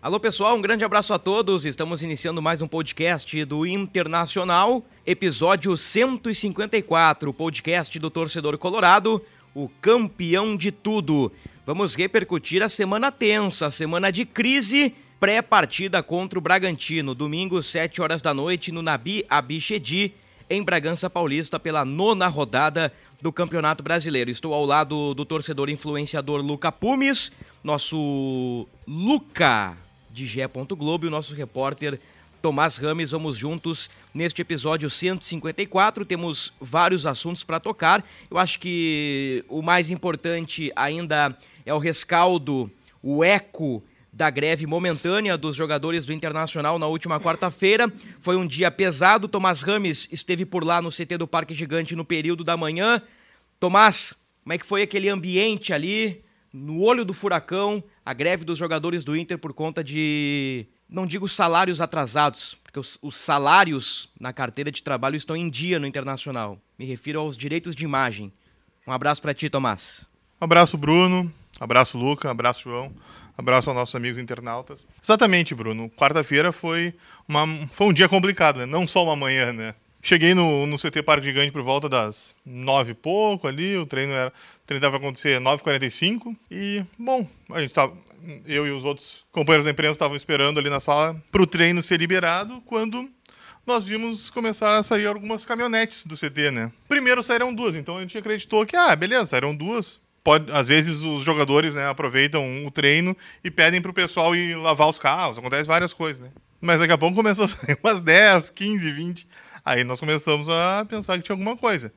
Alô pessoal, um grande abraço a todos. Estamos iniciando mais um podcast do Internacional, episódio 154, podcast do torcedor colorado, o campeão de tudo. Vamos repercutir a semana tensa, a semana de crise pré-partida contra o Bragantino, domingo, 7 horas da noite, no Nabi Abichedi, em Bragança Paulista, pela nona rodada do Campeonato Brasileiro. Estou ao lado do torcedor influenciador Luca Pumes, nosso Luca de Gé. Globo e o nosso repórter Tomás Rames. Vamos juntos neste episódio 154. Temos vários assuntos para tocar. Eu acho que o mais importante ainda é o rescaldo, o eco da greve momentânea dos jogadores do Internacional na última quarta-feira. Foi um dia pesado. Tomás Rames esteve por lá no CT do Parque Gigante no período da manhã. Tomás, como é que foi aquele ambiente ali, no olho do furacão, a greve dos jogadores do Inter por conta de, não digo salários atrasados, porque os, os salários na carteira de trabalho estão em dia no Internacional. Me refiro aos direitos de imagem. Um abraço para ti, Tomás. Um abraço, Bruno. Abraço, Luca. Abraço, João. Abraço aos nossos amigos internautas. Exatamente, Bruno. Quarta-feira foi, uma, foi um dia complicado, né? Não só uma manhã, né? Cheguei no, no CT Parque Gigante por volta das nove e pouco ali. O treino era. O treino dava acontecer 9h45. E, bom, a gente tava. Eu e os outros companheiros da imprensa estavam esperando ali na sala para o treino ser liberado quando nós vimos começar a sair algumas caminhonetes do CT, né? Primeiro saíram duas, então a gente acreditou que, ah, beleza, saíram duas pode, às vezes os jogadores né, aproveitam o treino e pedem pro pessoal ir lavar os carros. Acontece várias coisas, né? Mas daqui a pouco começou a sair umas 10, 15, 20. Aí nós começamos a pensar que tinha alguma coisa.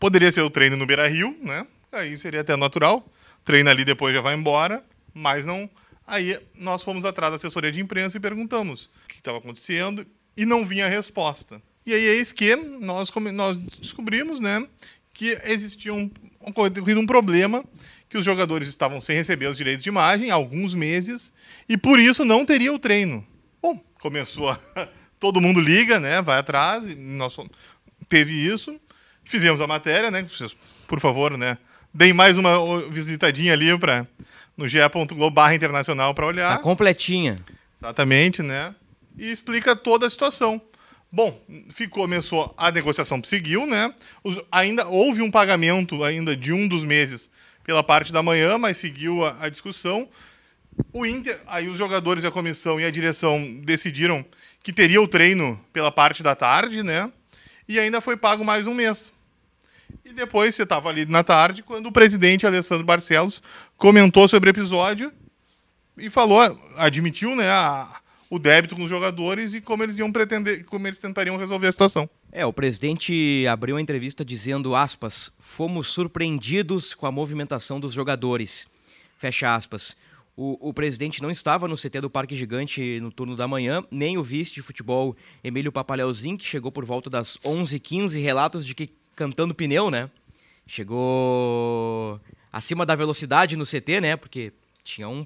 Poderia ser o treino no Beira Rio, né? Aí seria até natural. Treina ali depois já vai embora. Mas não. Aí nós fomos atrás da assessoria de imprensa e perguntamos o que estava acontecendo e não vinha a resposta. E aí eis que nós, nós descobrimos, né, que existia um, ocorrido um problema que os jogadores estavam sem receber os direitos de imagem há alguns meses e por isso não teria o treino. Bom, começou a... todo mundo liga, né? Vai atrás, nós teve isso, fizemos a matéria, né? Por favor, né? Deem mais uma visitadinha ali para no ge.globo/internacional para olhar. Tá completinha. Exatamente, né? E explica toda a situação. Bom, ficou, começou a negociação seguiu, né? Os, ainda houve um pagamento ainda de um dos meses pela parte da manhã, mas seguiu a, a discussão. O Inter, aí os jogadores, a comissão e a direção decidiram que teria o treino pela parte da tarde, né? E ainda foi pago mais um mês. E depois você estava ali na tarde quando o presidente Alessandro Barcelos comentou sobre o episódio e falou, admitiu, né, a, o débito com os jogadores e como eles iam pretender, como eles tentariam resolver a situação. É, o presidente abriu a entrevista dizendo, aspas, fomos surpreendidos com a movimentação dos jogadores. Fecha aspas. O, o, presidente não estava no CT do Parque Gigante no turno da manhã, nem o vice de futebol Emílio Papaleuzinho, que chegou por volta das 11h15, relatos de que cantando pneu, né? Chegou acima da velocidade no CT, né? Porque tinha um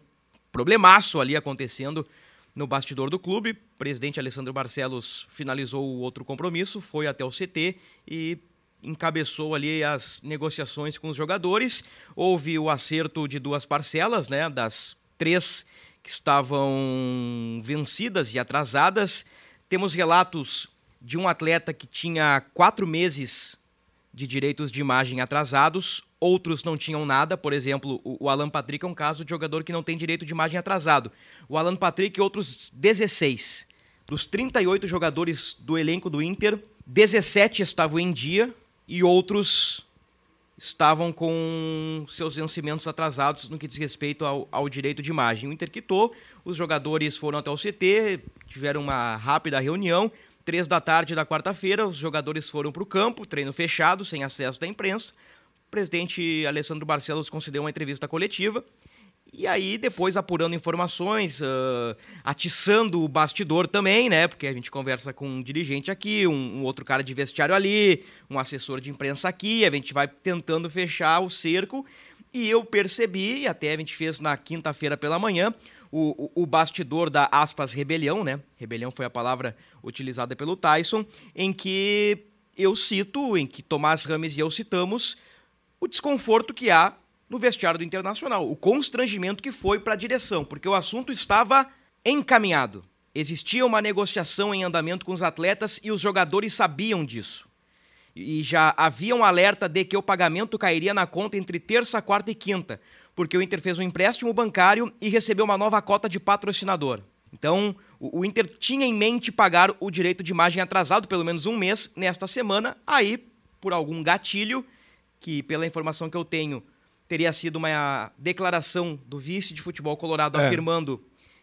problemaço ali acontecendo no bastidor do clube. O presidente Alessandro Barcelos finalizou o outro compromisso, foi até o CT e encabeçou ali as negociações com os jogadores. Houve o acerto de duas parcelas, né, das três que estavam vencidas e atrasadas. Temos relatos de um atleta que tinha quatro meses de direitos de imagem atrasados, outros não tinham nada. Por exemplo, o Alan Patrick é um caso de jogador que não tem direito de imagem atrasado. O Alan Patrick e outros 16. Dos 38 jogadores do elenco do Inter, 17 estavam em dia e outros estavam com seus vencimentos atrasados no que diz respeito ao, ao, direito de imagem. O Inter quitou, os jogadores foram até o CT, tiveram uma rápida reunião, Três da tarde da quarta-feira, os jogadores foram para o campo, treino fechado, sem acesso da imprensa. o presidente Alessandro Barcelos concedeu uma entrevista coletiva. E aí, depois apurando informações, uh, atiçando o bastidor também, né? Porque a gente conversa com um dirigente aqui, um, um, outro cara de vestiário ali, um assessor de imprensa aqui, a gente vai tentando fechar o cerco. E eu percebi, e até a gente fez na quinta-feira pela manhã, o, o, o, bastidor da aspas rebelião, né? Rebelião foi a palavra utilizada pelo Tyson, em que eu cito, em que Tomás Rames e eu citamos o desconforto que há no vestiário do Internacional, o constrangimento que foi para a direção, porque o assunto estava encaminhado. Existia uma negociação em andamento com os atletas e os jogadores sabiam disso. E já havia um alerta de que o pagamento cairia na conta entre terça, quarta e quinta, porque o Inter fez um empréstimo bancário e recebeu uma nova cota de patrocinador. Então, o Inter tinha em mente pagar o direito de imagem atrasado pelo menos um mês nesta semana. Aí, por algum gatilho, que pela informação que eu tenho, teria sido uma declaração do vice de futebol colorado é. afirmando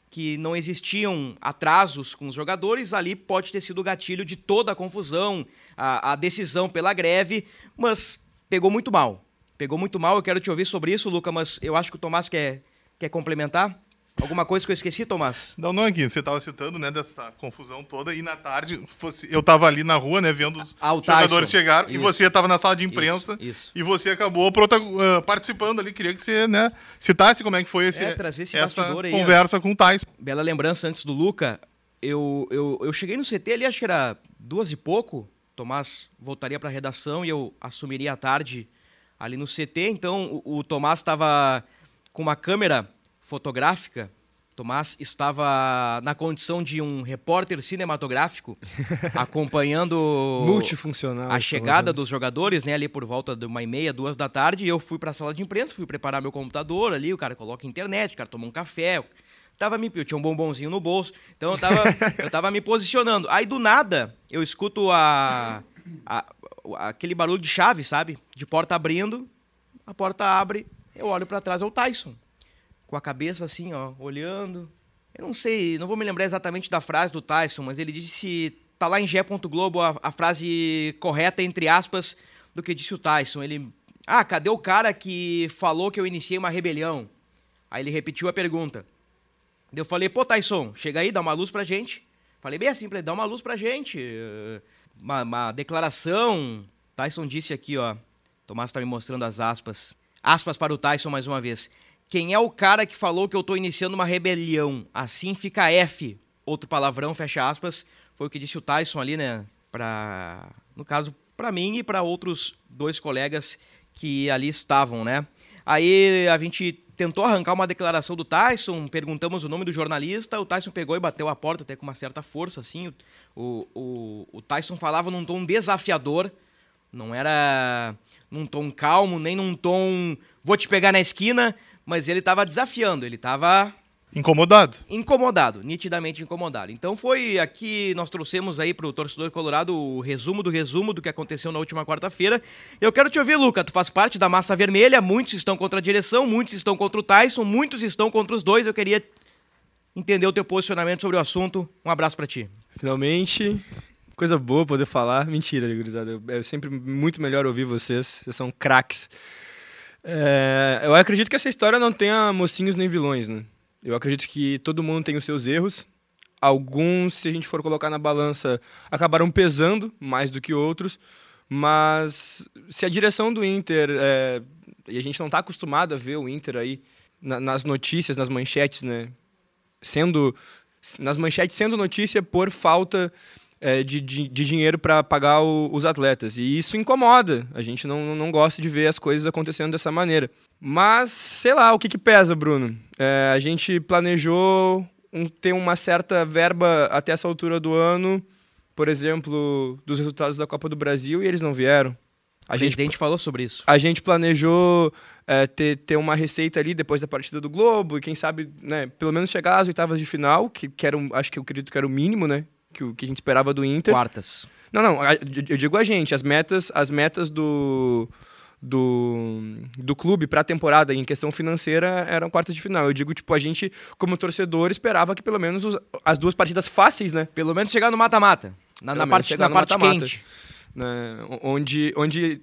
que não existiam atrasos com os jogadores, ali pode ter sido o gatilho de toda a confusão, a, a decisão pela greve, mas pegou muito mal. Pegou muito mal, eu quero te ouvir sobre isso, Luca, mas eu acho que o Tomás quer, quer complementar. Alguma coisa que eu esqueci, Tomás? Não, não, aqui. Você estava citando, né, dessa confusão toda, e na tarde fosse, eu estava ali na rua, né, vendo os ah, jogadores chegar, e você estava na sala de imprensa, isso, isso. e você acabou uh, participando ali. Queria que você, né, citasse como é que foi esse, é, esse essa aí, conversa com o Tyson. Bela lembrança antes do Luca. Eu, eu, eu cheguei no CT ali, acho que era duas e pouco. Tomás voltaria para a redação e eu assumiria a tarde ali no CT. Então o, o Tomás estava com uma câmera fotográfica, Tomás estava na condição de um repórter cinematográfico, acompanhando multifuncional a chegada dos jogadores, né, ali por volta de uma e meia, duas da tarde, e eu fui para a sala de imprensa, fui preparar meu computador ali, o cara coloca internet, o cara toma um café, tava me, eu tinha um bombonzinho no bolso, então eu tava, eu tava me posicionando. Aí do nada, eu escuto a, a, aquele barulho de chave, sabe? De porta abrindo, a porta abre, eu olho para trás, é o Tyson com a cabeça assim, ó, olhando. Eu não sei, não vou me lembrar exatamente da frase do Tyson, mas ele disse, tá lá em G. Globo a, a frase correta, entre aspas, do que disse o Tyson. Ele, ah, cadê o cara que falou que eu iniciei uma rebelião? Aí ele repetiu a pergunta. Eu falei, pô, Tyson, chega aí, dá uma luz pra gente. Falei bem assim, dá uma luz pra gente. Uma, uma declaração. Tyson disse aqui, ó. Tomás tá me mostrando as aspas. Aspas para o Tyson mais uma vez. Quem é o cara que falou que eu estou iniciando uma rebelião? Assim fica F. Outro palavrão, fecha aspas. Foi o que disse o Tyson ali, né? Pra, no caso, para mim e para outros dois colegas que ali estavam, né? Aí a gente tentou arrancar uma declaração do Tyson, perguntamos o nome do jornalista, o Tyson pegou e bateu a porta até com uma certa força, assim. O, o, o Tyson falava num tom desafiador, não era num tom calmo, nem num tom vou te pegar na esquina, mas ele estava desafiando, ele estava Incomodado. Incomodado, nitidamente incomodado. Então foi aqui, nós trouxemos aí para o torcedor colorado o resumo do resumo do que aconteceu na última quarta-feira. Eu quero te ouvir, Luca, tu faz parte da massa vermelha, muitos estão contra a direção, muitos estão contra o Tyson, muitos estão contra os dois. Eu queria entender o teu posicionamento sobre o assunto. Um abraço para ti. Finalmente, coisa boa poder falar. Mentira, gurizada. É sempre muito melhor ouvir vocês, vocês são craques. É, eu acredito que essa história não tenha mocinhos nem vilões, né? Eu acredito que todo mundo tem os seus erros. Alguns, se a gente for colocar na balança, acabaram pesando mais do que outros. Mas se a direção do Inter, é, e a gente não está acostumado a ver o Inter aí na, nas notícias, nas manchetes, né? Sendo nas manchetes sendo notícia por falta é, de, de, de, dinheiro para pagar o, os atletas. E isso incomoda. A gente não, não gosta de ver as coisas acontecendo dessa maneira. Mas, sei lá, o que, que pesa, Bruno? É, a gente planejou um, ter uma certa verba até essa altura do ano, por exemplo, dos resultados da Copa do Brasil, e eles não vieram. A o gente, presidente falou sobre isso. A gente planejou é, ter, ter uma receita ali depois da partida do Globo, e quem sabe, né, pelo menos chegar às oitavas de final, que, que era um, acho que eu acredito que era o mínimo, né? Que, o que a gente esperava do Inter. Quartas. Não, não, eu digo a gente, as metas, as metas do, do, do clube para a temporada em questão financeira eram quartas de final. Eu digo, tipo, a gente, como torcedor, esperava que pelo menos os, as duas partidas fáceis, né? Pelo menos chegar no mata-mata. Na, na parte, na parte mata -mata, quente. Né? Onde, onde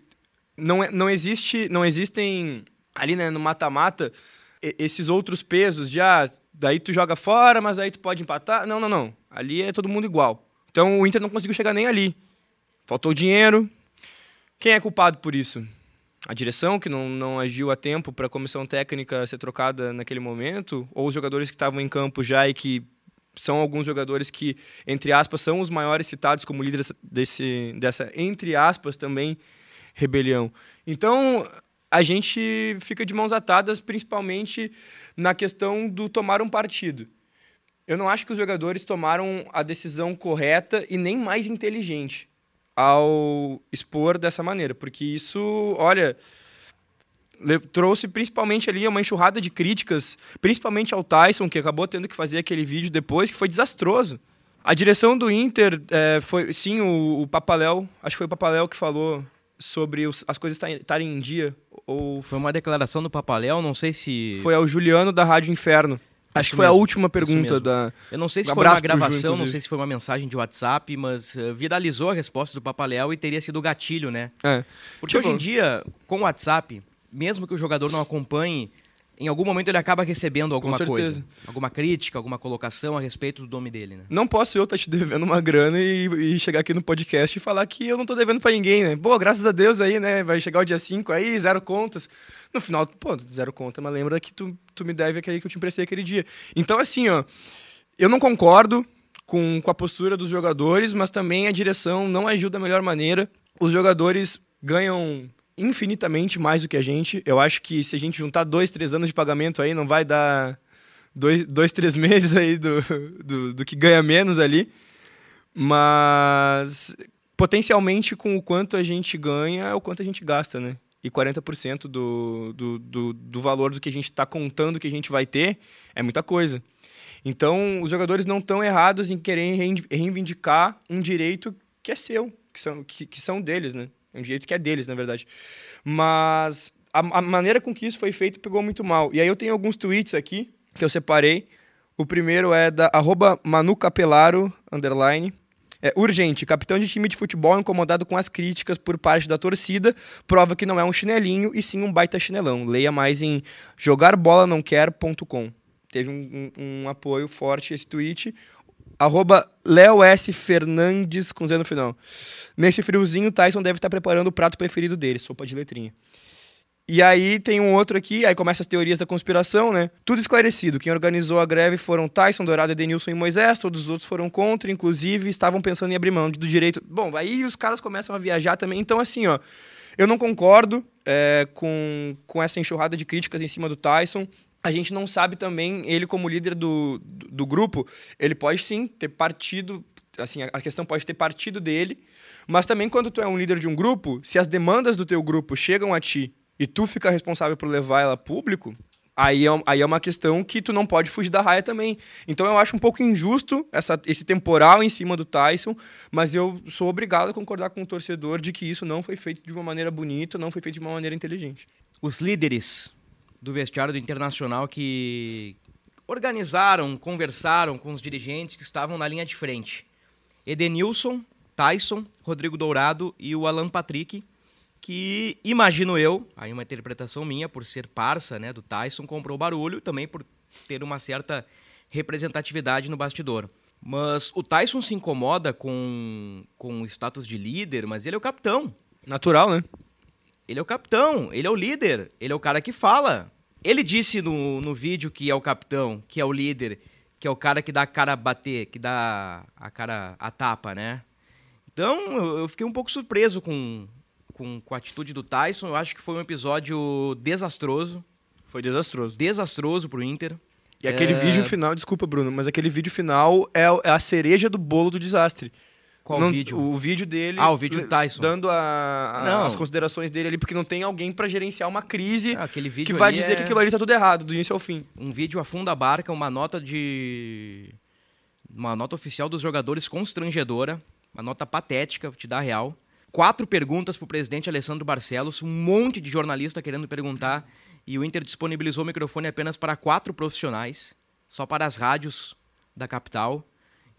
não, é, não existe, não existem ali né, no mata-mata esses outros pesos de ah, daí tu joga fora, mas aí tu pode empatar. Não, não, não. Ali é todo mundo igual. Então o Inter não conseguiu chegar nem ali. Faltou dinheiro. Quem é culpado por isso? A direção, que não, não agiu a tempo para a comissão técnica ser trocada naquele momento? Ou os jogadores que estavam em campo já e que são alguns jogadores que, entre aspas, são os maiores citados como líderes desse, dessa, entre aspas, também rebelião. Então, a gente fica de mãos atadas, principalmente na questão do tomar um partido. Eu não acho que os jogadores tomaram a decisão correta e nem mais inteligente ao expor dessa maneira, porque isso, olha, trouxe principalmente ali uma enxurrada de críticas, principalmente ao Tyson, que acabou tendo que fazer aquele vídeo depois, que foi desastroso. A direção do Inter é, foi, sim, o, o Papaléu, acho que foi o Papaléu que falou sobre os, as coisas estarem em dia. Ou... Foi uma declaração do Papaléu, não sei se. Foi ao Juliano da Rádio Inferno. Acho que foi mesmo, a última pergunta da. Eu não sei se foi uma gravação, Ju, não sei se foi uma mensagem de WhatsApp, mas uh, viralizou a resposta do Papaléu e teria sido gatilho, né? É. Porque tipo... hoje em dia, com o WhatsApp, mesmo que o jogador não acompanhe em algum momento ele acaba recebendo alguma coisa. Alguma crítica, alguma colocação a respeito do nome dele, né? Não posso eu estar tá te devendo uma grana e, e, chegar aqui no podcast e falar que eu não tô devendo para ninguém, né? Pô, graças a Deus aí, né? Vai chegar o dia 5 aí, zero contas. No final, pô, zero conta, mas lembra que tu, tu me deve aquele que eu te emprestei aquele dia. Então, assim, ó, eu não concordo com, com a postura dos jogadores, mas também a direção não agiu da melhor maneira. Os jogadores ganham infinitamente mais do que a gente. Eu acho que se a gente juntar dois, três anos de pagamento aí, não vai dar dois, dois três meses aí do, do, do que ganha menos ali. Mas potencialmente com o quanto a gente ganha é o quanto a gente gasta, né? E 40% do, do, do, do valor do que a gente está contando que a gente vai ter é muita coisa. Então, os jogadores não estão errados em querer reivindicar um direito que é seu, que são, que, que são deles, né? É um direito que é deles, na verdade. Mas a, a, maneira com que isso foi feito pegou muito mal. E aí eu tenho alguns tweets aqui que eu separei. O primeiro é da arroba Manu Capelaro, underline. É, urgente, capitão de time de futebol incomodado com as críticas por parte da torcida, prova que não é um chinelinho e sim um baita chinelão. Leia mais em jogarbolanãoquer.com. Teve um, um, um apoio forte esse tweet. Arroba Léo S. Fernandes com Z no final. Nesse friozinho, Tyson deve estar preparando o prato preferido dele, sopa de letrinha. E aí tem um outro aqui, aí começa as teorias da conspiração, né? Tudo esclarecido. Quem organizou a greve foram Tyson, Dourado, Edenilson e Moisés, todos os outros foram contra, inclusive estavam pensando em abrir mão do direito. Bom, aí os caras começam a viajar também. Então, assim, ó, eu não concordo é, com, com essa enxurrada de críticas em cima do Tyson a gente não sabe também, ele como líder do, do, do, grupo, ele pode sim ter partido, assim, a questão pode ter partido dele, mas também quando tu é um líder de um grupo, se as demandas do teu grupo chegam a ti e tu fica responsável por levar ela a público, aí é, aí é uma questão que tu não pode fugir da raia também. Então eu acho um pouco injusto essa, esse temporal em cima do Tyson, mas eu sou obrigado a concordar com o torcedor de que isso não foi feito de uma maneira bonita, não foi feito de uma maneira inteligente. Os líderes do vestiário do Internacional que organizaram, conversaram com os dirigentes que estavam na linha de frente. Edenilson, Tyson, Rodrigo Dourado e o Alan Patrick, que imagino eu, aí uma interpretação minha, por ser parça né, do Tyson, comprou barulho também por ter uma certa representatividade no bastidor. Mas o Tyson se incomoda com, com o status de líder, mas ele é o capitão. Natural, né? Ele é o capitão, ele é o líder, ele é o cara que fala. Ele disse no, no vídeo que é o capitão, que é o líder, que é o cara que dá a cara a bater, que dá a cara a tapa, né? Então eu fiquei um pouco surpreso com, com, com a atitude do Tyson. Eu acho que foi um episódio desastroso. Foi desastroso. Desastroso pro Inter. E aquele é... vídeo final, desculpa, Bruno, mas aquele vídeo final é, é a cereja do bolo do desastre. Qual não, vídeo? O vídeo dele. Ah, o vídeo do Tyson. Dando a, a, as considerações dele ali, porque não tem alguém para gerenciar uma crise ah, aquele vídeo que vai dizer é... que aquilo ali tá tudo errado, do início ao fim. Um vídeo afunda a barca, uma nota de. Uma nota oficial dos jogadores constrangedora, uma nota patética, te dar real. Quatro perguntas pro presidente Alessandro Barcelos, um monte de jornalista querendo perguntar, e o Inter disponibilizou o microfone apenas para quatro profissionais, só para as rádios da capital.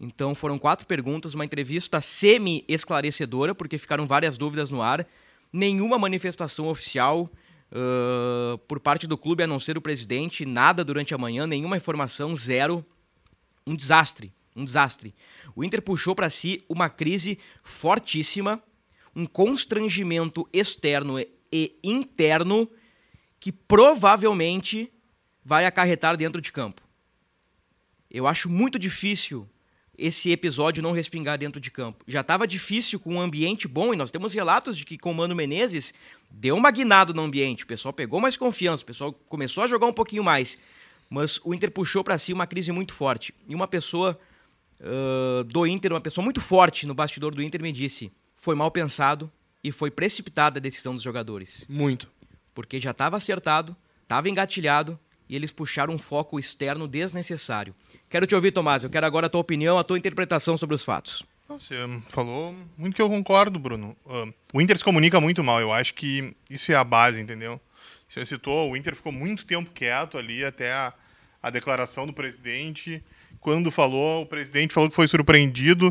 Então foram quatro perguntas, uma entrevista semi-esclarecedora, porque ficaram várias dúvidas no ar. nenhuma manifestação oficial uh, por parte do clube, a não ser o presidente, nada durante a manhã, nenhuma informação, zero. Um desastre, um desastre. O Inter puxou para si uma crise fortíssima, um constrangimento externo e interno que provavelmente vai acarretar dentro de campo. Eu acho muito difícil esse episódio não respingar dentro de campo. Já estava difícil com um ambiente bom e nós temos relatos de que com o Mano Menezes deu uma guinada no ambiente, o pessoal pegou mais confiança, o pessoal começou a jogar um pouquinho mais, mas o Inter puxou para si uma crise muito forte. E uma pessoa uh, do Inter, uma pessoa muito forte no bastidor do Inter me disse, foi mal pensado e foi precipitada a decisão dos jogadores. Muito. Porque já estava acertado, estava engatilhado e eles puxaram um foco externo desnecessário. Quero te ouvir, Tomás. Eu quero agora a tua opinião, a tua interpretação sobre os fatos. Você falou muito que eu concordo, Bruno. o Inter se comunica muito mal. Eu acho que isso é a base, entendeu? Você citou, o Inter ficou muito tempo quieto ali até a, a declaração do presidente. Quando falou, o presidente falou que foi surpreendido,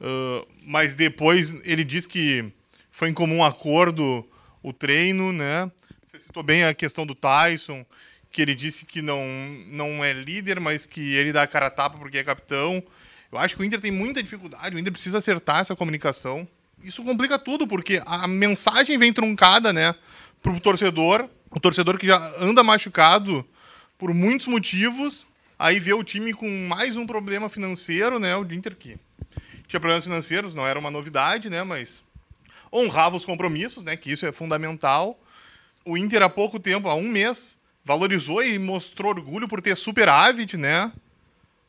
uh, mas depois ele disse que foi em comum acordo o treino, né? Você citou bem a questão do Tyson, que ele disse que não, não é líder, mas que ele dá a cara a tapa porque é capitão. Eu acho que o Inter tem muita dificuldade, o Inter precisa acertar essa comunicação. Isso complica tudo, porque a mensagem vem truncada, né, pro torcedor, o torcedor que já anda machucado por muitos motivos, aí vê o time com mais um problema financeiro, né, o Inter que tinha problemas financeiros, não era uma novidade, né, mas honrava os compromissos, né, que isso é fundamental. O Inter há pouco tempo, há um mês, valorizou e mostrou orgulho por ter superávit, né?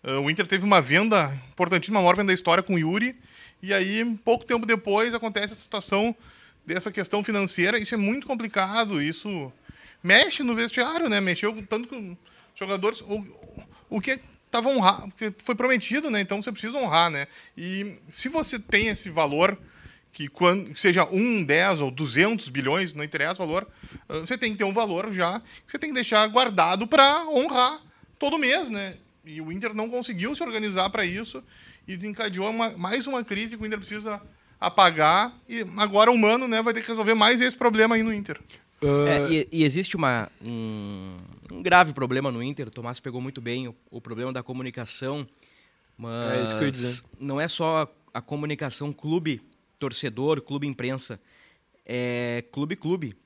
Uh, o Inter teve uma venda importantíssima, a maior venda da história com o Yuri. E aí, pouco tempo depois, acontece essa situação dessa questão financeira. Isso é muito complicado. Isso mexe no vestiário, né? Mexeu tanto com jogadores. O, o que estava honrado, foi prometido, né? Então você precisa honrar, né? E se você tem esse valor que quando seja 1, 10 ou 200 bilhões, não interessa o valor, ah, você tem que ter um valor já, você tem que deixar guardado para honrar todo mês, né? E o Inter não conseguiu se organizar para isso e desencadeou uma, mais uma crise que o Inter precisa apagar e agora o Mano né, vai ter que resolver mais esse problema aí no Inter. Uh... É, e, e, existe uma, um, um, grave problema no Inter, o Tomás pegou muito bem o, o problema da comunicação, mas é não é só a comunicação clube torcedor, clube imprensa, é clube clube.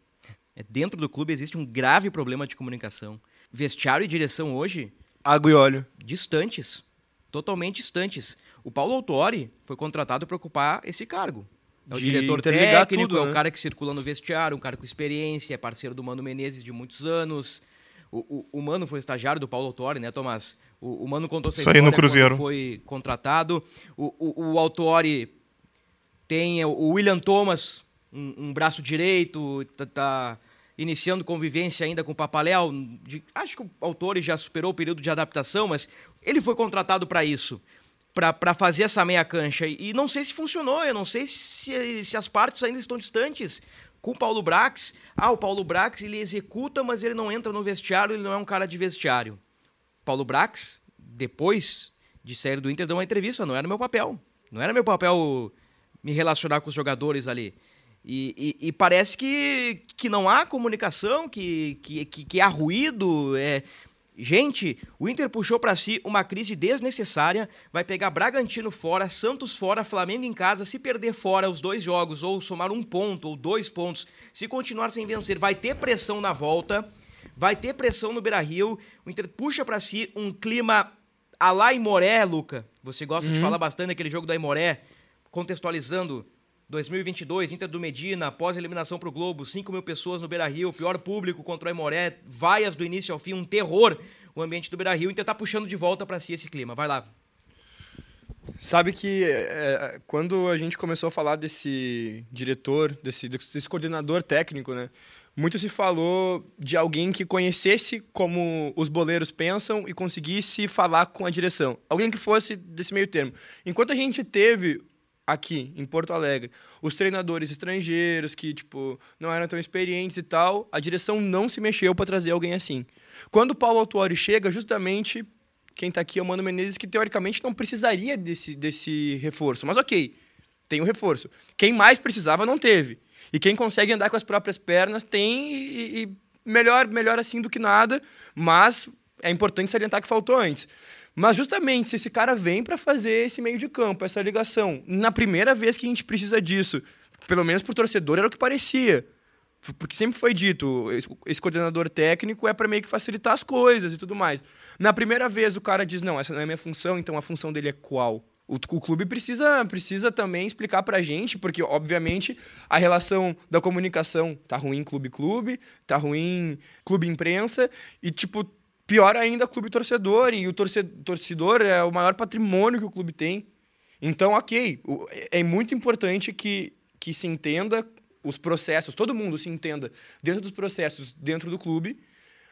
É, dentro do clube existe um grave problema de comunicação. Vestiário e direção hoje. Água e óleo. Distantes. Totalmente distantes. O Paulo Autori foi contratado para ocupar esse cargo. É o de diretor técnico, tudo, é o né? cara que circula no vestiário, um cara com experiência, é parceiro do Mano Menezes de muitos anos. O, o, o Mano foi estagiário do Paulo Autori, né, Tomás? O, o Mano contou essa Isso aí no Cruzeiro. foi contratado. O, o, o Autori tem o William Thomas, um, um braço direito, tá, tá, iniciando convivência ainda com o Papaléu. Acho que o autor já superou o período de adaptação, mas ele foi contratado para isso, para fazer essa meia cancha. E não sei se funcionou, eu não sei se, se as partes ainda estão distantes. Com o Paulo Brax, ah, o Paulo Brax ele executa, mas ele não entra no vestiário, ele não é um cara de vestiário. Paulo Brax, depois de sair do Inter, deu uma entrevista, não era meu papel. Não era meu papel me relacionar com os jogadores ali. E, e, e, parece que, que não há comunicação, que, que, que, há ruído. É... Gente, o Inter puxou para si uma crise desnecessária. Vai pegar Bragantino fora, Santos fora, Flamengo em casa. Se perder fora os dois jogos, ou somar um ponto ou dois pontos, se continuar sem vencer, vai ter pressão na volta. Vai ter pressão no Beira Rio. O Inter puxa para si um clima a lá Imoré, Luca. Você gosta uhum. de falar bastante daquele jogo da Imoré contextualizando 2022, Inter do Medina, após eliminação para o Globo, 5 mil pessoas no Beira-Rio, pior público contra o Aimoré, vaias do início ao fim, um terror o ambiente do Beira-Rio. Inter tá puxando de volta para si esse clima. Vai lá. Sabe que é, quando a gente começou a falar desse diretor, desse, desse coordenador técnico, né? Muito se falou de alguém que conhecesse como os boleiros pensam e conseguisse falar com a direção. Alguém que fosse desse meio termo. Enquanto a gente teve aqui em Porto Alegre, os treinadores estrangeiros que tipo não eram tão experientes e tal, a direção não se mexeu para trazer alguém assim. Quando o Paulo Autuori chega, justamente quem está aqui é o Mano Menezes que teoricamente não precisaria desse desse reforço, mas OK, tem o reforço. Quem mais precisava não teve. E quem consegue andar com as próprias pernas tem e, e melhor, melhor assim do que nada, mas é importante salientar que faltou antes. Mas justamente se esse cara vem para fazer esse meio de campo, essa ligação, na primeira vez que a gente precisa disso, pelo menos pro torcedor era o que parecia. Porque sempre foi dito, esse coordenador técnico é para meio que facilitar as coisas e tudo mais. Na primeira vez o cara diz: "Não, essa não é minha função, então a função dele é qual?" O, o clube precisa, precisa também explicar pra gente, porque, obviamente, a relação da comunicação tá ruim clube-clube, tá ruim clube-imprensa, e, tipo, pior ainda clube-torcedor, e o torcedor é o maior patrimônio que o clube tem. Então, ok, é muito importante que, que se entenda os processos, todo mundo se entenda dentro dos processos, dentro do clube.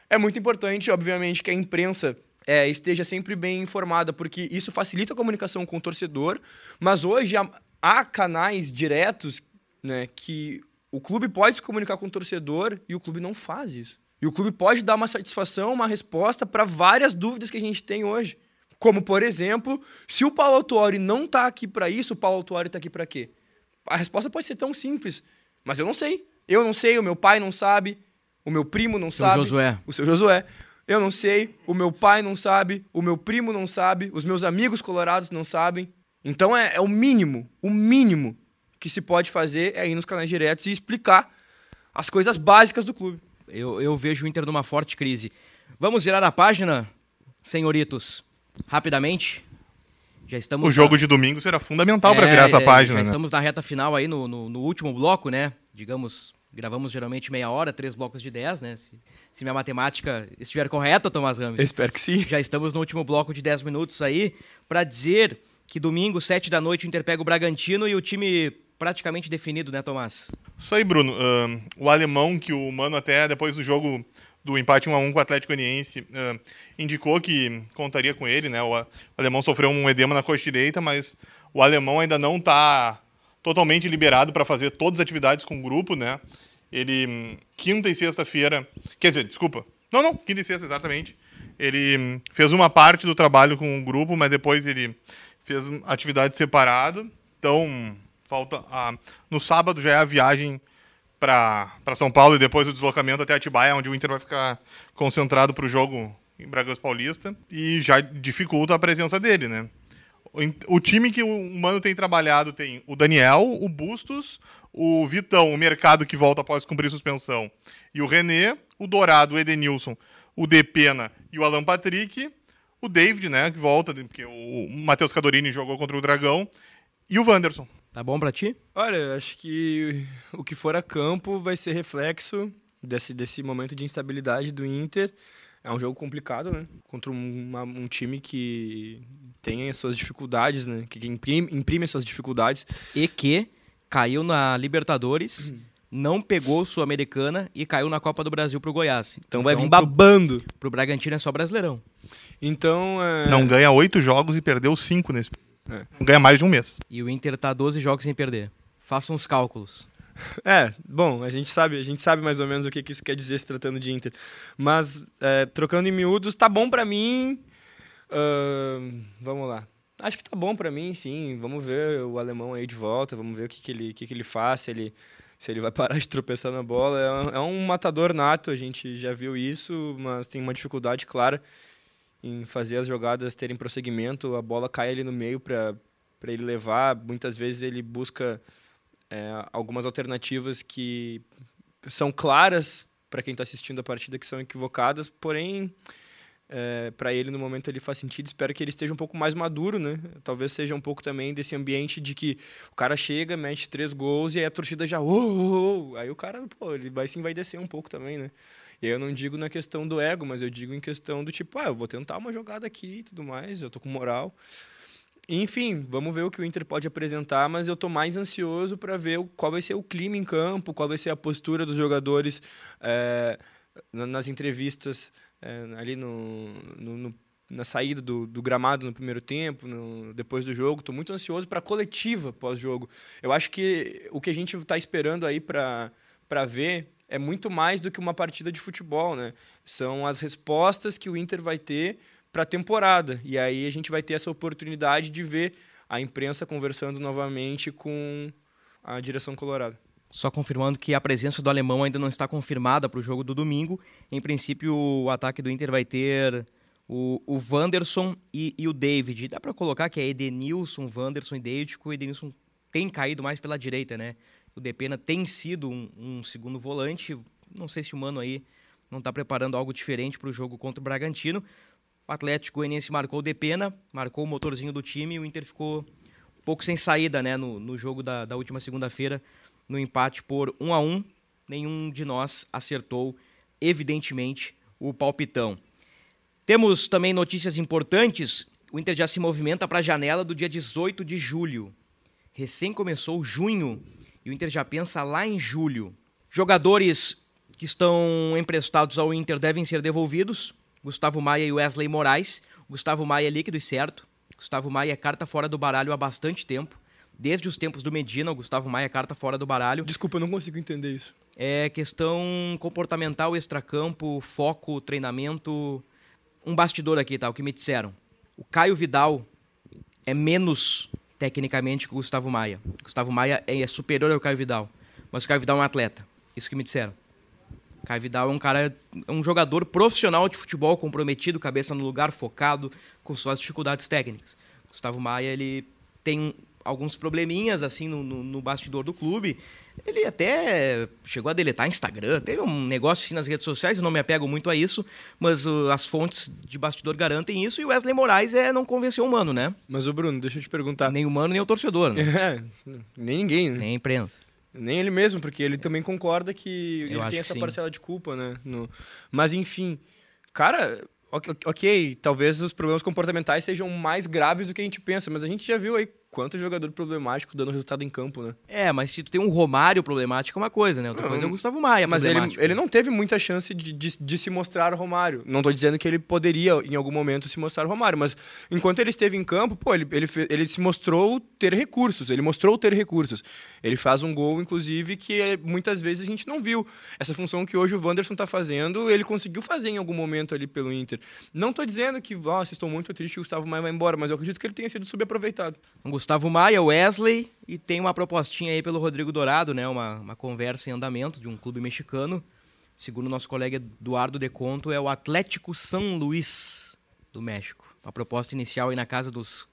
É muito importante, obviamente, que a imprensa é, esteja sempre bem informada, porque isso facilita a comunicação com o torcedor. Mas hoje há, há canais diretos né, que o clube pode se comunicar com o torcedor e o clube não faz isso. E o clube pode dar uma satisfação, uma resposta para várias dúvidas que a gente tem hoje. Como, por exemplo, se o Paulo Autuori não está aqui para isso, o Paulo Autuori está aqui para quê? A resposta pode ser tão simples, mas eu não sei. Eu não sei, o meu pai não sabe, o meu primo não seu sabe. Josué. O seu Josué. Eu não sei, o meu pai não sabe, o meu primo não sabe, os meus amigos colorados não sabem. Então é, é o mínimo, o mínimo que se pode fazer é ir nos canais diretos e explicar as coisas básicas do clube. Eu, eu vejo o Inter numa forte crise. Vamos virar a página, senhoritos, rapidamente. Já estamos o jogo na... de domingo será fundamental é, para virar essa é, página. Já né? estamos na reta final aí, no, no, no último bloco, né? Digamos, Gravamos geralmente meia hora, três blocos de dez, né? Se, se minha matemática estiver correta, Tomás Ramos. Espero que sim. Já estamos no último bloco de dez minutos aí para dizer que domingo, sete da noite, o Inter pega o Bragantino e o time praticamente definido, né, Tomás? Isso aí, Bruno. Uh, o alemão que o Mano até depois do jogo do empate 1 a 1 com o Atlético Goianiense uh, indicou que contaria com ele, né? O, alemão sofreu um edema na coxa direita, mas o alemão ainda não está totalmente liberado para fazer todas as atividades com o grupo, né? Ele, quinta e sexta-feira, quer dizer, desculpa, não, não, quinta e sexta, exatamente. Ele fez uma parte do trabalho com o grupo, mas depois ele fez atividade separado. Então, falta a, no sábado já é a viagem para São Paulo e depois o deslocamento até Atibaia, onde o Inter vai ficar concentrado para o jogo em Bragança Paulista e já dificulta a presença dele, né? O time que o Mano tem trabalhado tem o Daniel, o Bustos, o Vitão, o mercado que volta após cumprir suspensão, e o René, o Dourado, o Edenilson, o Depena e o Alan Patrick, o David, né, que volta, porque o Matheus Cadorini jogou contra o Dragão, e o Wanderson. Tá bom para ti? Olha, acho que o que for a campo vai ser reflexo desse, desse momento de instabilidade do Inter. É um jogo complicado, né? Contra um, uma, um time que tem as suas dificuldades, né? Que imprime, imprime as suas dificuldades. E que caiu na Libertadores, hum. não pegou Sul-Americana e caiu na Copa do Brasil pro Goiás. Então, então vai vir babando. Pro, pro Bragantino é só Brasileirão. Então. É... Não ganha oito jogos e perdeu cinco nesse. É. Não ganha mais de um mês. E o Inter tá 12 jogos sem perder. Faça uns cálculos. É, bom, a gente sabe, a gente sabe mais ou menos o que, que isso quer dizer se tratando de Inter. Mas, é, trocando em miúdos, tá bom para mim. Uh, vamos lá. Acho que tá bom para mim, sim. Vamos ver o alemão aí de volta, vamos ver o que, que, ele, que, que ele faz, se ele, se ele vai parar de tropeçar na bola. É um, é um matador nato, a gente já viu isso, mas tem uma dificuldade clara em fazer as jogadas terem prosseguimento. A bola cai ali no meio para ele levar. Muitas vezes ele busca é, algumas alternativas que são claras para quem está assistindo a partida que são equivocadas, porém é, para ele no momento ele faz sentido. Espero que ele esteja um pouco mais maduro, né? Talvez seja um pouco também desse ambiente de que o cara chega, mete três gols e aí a torcida já, oh, oh, oh. aí o cara, pô, ele vai sim vai descer um pouco também, né? E aí eu não digo na questão do ego, mas eu digo em questão do tipo, ah, eu vou tentar uma jogada aqui e tudo mais, eu tô com moral. Enfim, vamos ver o que o Inter pode apresentar, mas eu estou mais ansioso para ver qual vai ser o clima em campo, qual vai ser a postura dos jogadores é, nas entrevistas é, ali no, no, no, na saída do, do, gramado no primeiro tempo, no, depois do jogo. Estou muito ansioso para a coletiva pós-jogo. Eu acho que o que a gente está esperando aí para ver é muito mais do que uma partida de futebol, né? São as respostas que o Inter vai ter para a temporada. E aí a gente vai ter essa oportunidade de ver a imprensa conversando novamente com a direção colorada. Só confirmando que a presença do alemão ainda não está confirmada para o jogo do domingo. Em princípio, o ataque do Inter vai ter o, o Wanderson e, e o David. Dá para colocar que é Edenilson, Wanderson e David, porque o Edenilson tem caído mais pela direita, né? O Depena tem sido um, um segundo volante. Não sei se o Mano aí não está preparando algo diferente para o jogo contra o Bragantino. O Atlético Goianiense marcou o Depena, marcou o motorzinho do time e o Inter ficou um pouco sem saída né, no, no jogo da, da última segunda-feira no empate por 1 a 1 Nenhum de nós acertou, evidentemente, o palpitão. Temos também notícias importantes. O Inter já se movimenta para a janela do dia 18 de julho. Recém começou junho e o Inter já pensa lá em julho. Jogadores que estão emprestados ao Inter devem ser devolvidos. Gustavo Maia e Wesley Moraes. Gustavo Maia é líquido e certo. Gustavo Maia é carta fora do baralho há bastante tempo desde os tempos do Medina, o Gustavo Maia carta fora do baralho. Desculpa, eu não consigo entender isso. É questão comportamental, extracampo, foco, treinamento. Um bastidor aqui, tá? O que me disseram. O Caio Vidal é menos tecnicamente que o Gustavo Maia. O Gustavo Maia é superior ao Caio Vidal. Mas o Caio Vidal é um atleta. Isso que me disseram. O Caio Vidal é um cara, é um jogador profissional de futebol, comprometido, cabeça no lugar, focado, com suas dificuldades técnicas. O Gustavo Maia, ele tem alguns probleminhas assim no, no, no, bastidor do clube. Ele até chegou a deletar Instagram, teve um negócio assim nas redes sociais, eu não me apego muito a isso, mas uh, as fontes de bastidor garantem isso e o Wesley Moraes é, não convenceu o Mano, né? Mas o Bruno, deixa eu te perguntar. Nem o Mano, nem o torcedor, né? É, nem ninguém, né? Nem a imprensa. Nem ele mesmo, porque ele também concorda que eu ele tem essa sim. parcela de culpa, né? No... Mas enfim, cara, ok, talvez os problemas comportamentais sejam mais graves do que a gente pensa, mas a gente já viu aí quanto jogador problemático dando resultado em campo, né? É, mas se tu tem um Romário problemático é uma coisa, né? Outra não, coisa é o Gustavo Maia Mas ele, ele não teve muita chance de, de, de, se mostrar Romário. Não tô dizendo que ele poderia, em algum momento, se mostrar Romário, mas enquanto ele esteve em campo, pô, ele, ele, ele se mostrou ter recursos, ele mostrou ter recursos. Ele faz um gol, inclusive, que é, muitas vezes a gente não viu. Essa função que hoje o Wanderson tá fazendo, ele conseguiu fazer em algum momento ali pelo Inter. Não tô dizendo que, nossa, estou muito triste que o Gustavo Maia vai embora, mas eu acredito que ele tenha sido subaproveitado. O Gustavo Maia, Wesley e tem uma propostinha aí pelo Rodrigo Dourado, né? Uma, uma conversa em andamento de um clube mexicano. Segundo nosso colega Eduardo Deconto, é o Atlético São Luís do México. A proposta inicial aí na casa dos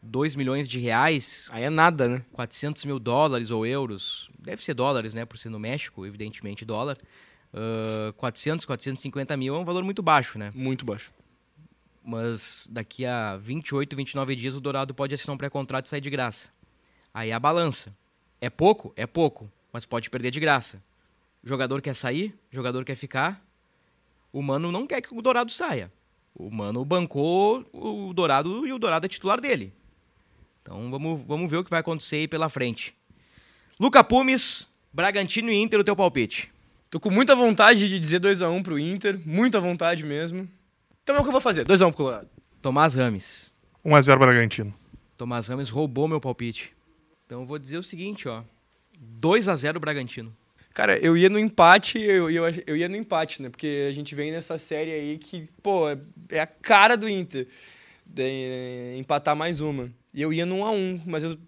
2 milhões de reais. Aí é nada, né? 400 mil dólares ou euros. Deve ser dólares, né? Por ser no México, evidentemente dólar. Uh, 400, 450 mil é um valor muito baixo, né? Muito baixo mas daqui a 28, 29 dias o Dourado pode assinar um pré-contrato e sair de graça. Aí a balança. É pouco? É pouco, mas pode perder de graça. O jogador quer sair, o jogador quer ficar. O Mano não quer que o Dourado saia. O Mano bancou o Dourado e o Dourado é titular dele. Então vamos, vamos ver o que vai acontecer aí pela frente. Luca Pumes, Bragantino e Inter, o teu palpite. Tô com muita vontade de dizer 2x1 um pro Inter, muita vontade mesmo. Então é o que eu vou fazer. 2x1 um pro Colorado. Tomás Rames. 1x0 Bragantino. Tomás Rames roubou meu palpite. Então eu vou dizer o seguinte, ó. 2x0 Bragantino. Cara, eu ia no empate, eu, eu, eu ia no empate, né? Porque a gente vem nessa série aí que, pô, é, é a cara do Inter. De, é, empatar mais uma. E eu ia no 1x1, mas eu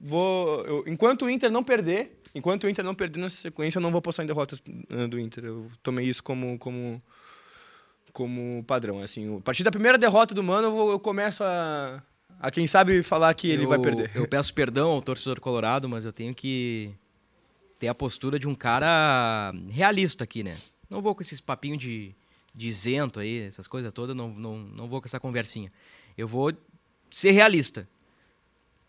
vou. Eu, enquanto o Inter não perder, enquanto o Inter não perder nessa sequência, eu não vou postar em derrotas uh, do Inter. Eu tomei isso como, como como padrão. Assim, a partir da primeira derrota do Mano, eu, vou, eu começo a, a, quem sabe, falar que ele eu, vai perder. Eu peço perdão ao torcedor colorado, mas eu tenho que ter a postura de um cara realista aqui, né? Não vou com esses papinhos de, de isento aí, essas coisas todas, não, não, não vou com essa conversinha. Eu vou ser realista.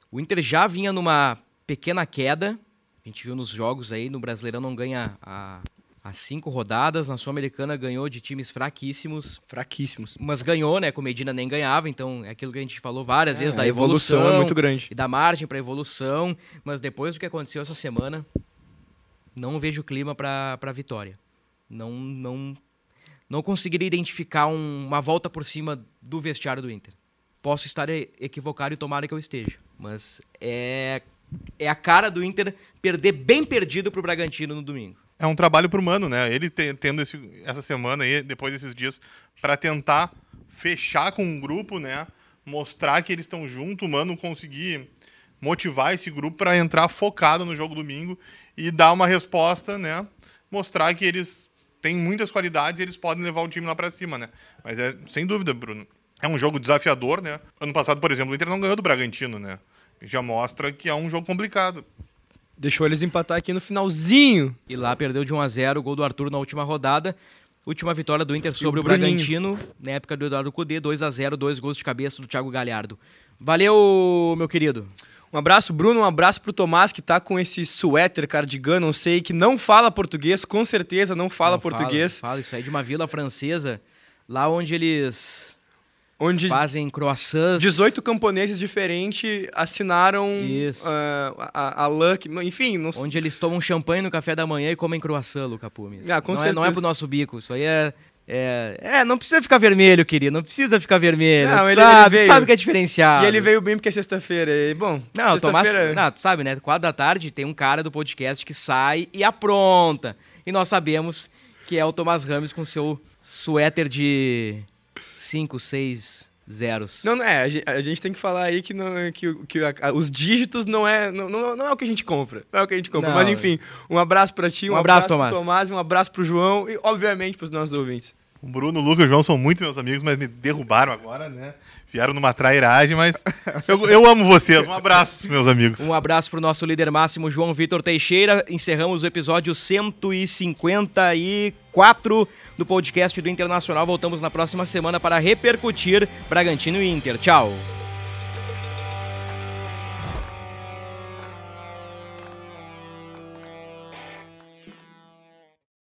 O Inter já vinha numa pequena queda, a gente viu nos jogos aí, no Brasileirão não ganha a, as cinco rodadas. Na Sul-Americana ganhou de times fraquíssimos. Fraquíssimos. Mas ganhou, né? Com Medina nem ganhava, então é aquilo que a gente falou várias é, vezes da evolução, evolução é muito grande. E da margem para evolução. Mas depois do que aconteceu essa semana, não vejo clima para vitória. Não, não, não conseguiria identificar um, uma volta por cima do vestiário do Inter. Posso estar equivocado e tomara que eu esteja. Mas é, é a cara do Inter perder bem perdido para o Bragantino no domingo é um trabalho para o Mano, né? Ele tendo esse, essa semana aí, depois desses dias, para tentar fechar com um grupo, né? Mostrar que eles estão juntos, o Mano conseguir motivar esse grupo para entrar focado no jogo domingo e dar uma resposta, né? Mostrar que eles têm muitas qualidades e eles podem levar o time lá para cima, né? Mas é sem dúvida, Bruno. É um jogo desafiador, né? Ano passado, por exemplo, o Inter não ganhou do Bragantino, né? Já mostra que é um jogo complicado. Deixou eles empatar aqui no finalzinho. E lá perdeu de 1 a 0 o gol do Arthur na última rodada. Última vitória do Inter sobre o o. Bragantino, na época do Eduardo Cudê, 2 a 0 dois gols de cabeça do Thiago Galhardo. Valeu, meu querido. Um abraço, Bruno. Um abraço pro Tomás, que tá com esse suéter cardigan, não sei, que não fala português, com certeza não fala Não português. Fala, fala, isso aí de uma vila francesa, lá onde eles Onde fazem croissants. 18 camponeses diferentes assinaram ah, a, a Luck. Enfim, não sei. Onde eles tomam champanhe no café da manhã e comem croissant, Luca Pumes. Ah, com não, é, não é pro nosso bico, isso aí é... É, é, não precisa ficar vermelho, querido. Não precisa ficar vermelho. Não, ele- sabe, ele veio. sabe que é diferenciado. E ele veio bem porque é sexta-feira. E, bom, Não, Tomás, não, tu sabe, né? Quatro da tarde tem um cara do podcast que sai e apronta. E nós sabemos que é o Tomás Ramos com seu suéter de 5, 6 zeros. Não, não é. A gente, a gente tem que falar aí que, não, que, o- que a- a- os dígitos não é, não, não, não é o que a gente compra. Não é o que a gente compra. Não. Mas enfim, um abraço pra ti, um, Um abraço, abraço, Tomás. pro Tomás, um abraço pro João e, obviamente, pros nossos ouvintes. O Bruno, o Lucas e o João são muito meus amigos, mas me derrubaram agora, né? Vieram numa trairagem, mas eu, eu amo vocês. Um abraço, meus amigos. Um abraço pro nosso líder máximo, João Vitor Teixeira. Encerramos o episódio 154 do podcast do Internacional. Voltamos na próxima semana para repercutir Bragantino e Inter. Tchau.